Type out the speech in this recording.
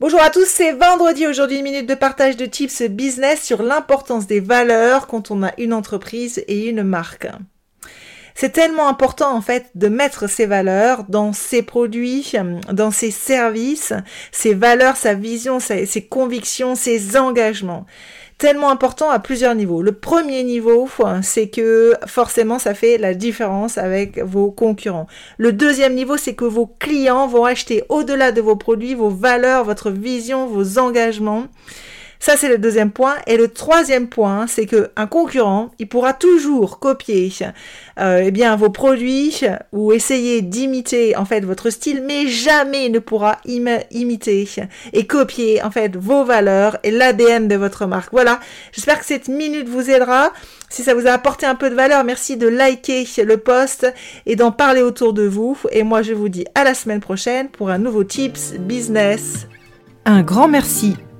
Bonjour à tous, c'est vendredi aujourd'hui une minute de partage de tips business sur l'importance des valeurs quand on a une entreprise et une marque. C'est tellement important en fait de mettre ses valeurs dans ses produits, dans ses services, ses valeurs, sa vision, ses, convictions, ses engagements tellement important à plusieurs niveaux. Le premier niveau, c'est que forcément ça fait la différence avec vos concurrents. Le deuxième niveau, c'est que vos clients vont acheter au-delà de vos produits, vos valeurs, votre vision, vos engagements. Ça, c'est le deuxième point. Et le troisième point, c'est que un concurrent, il pourra toujours copier euh, eh bien, vos produits ou essayer d'imiter en fait votre style, mais jamais ne pourra imiter et copier en fait vos valeurs et l'ADN de votre marque. Voilà. J'espère que cette minute vous aidera. Si ça vous a apporté un peu de valeur, merci de liker le post et d'en parler autour de vous. Et moi, je vous dis à la semaine prochaine pour un nouveau Tips Business. Un grand merci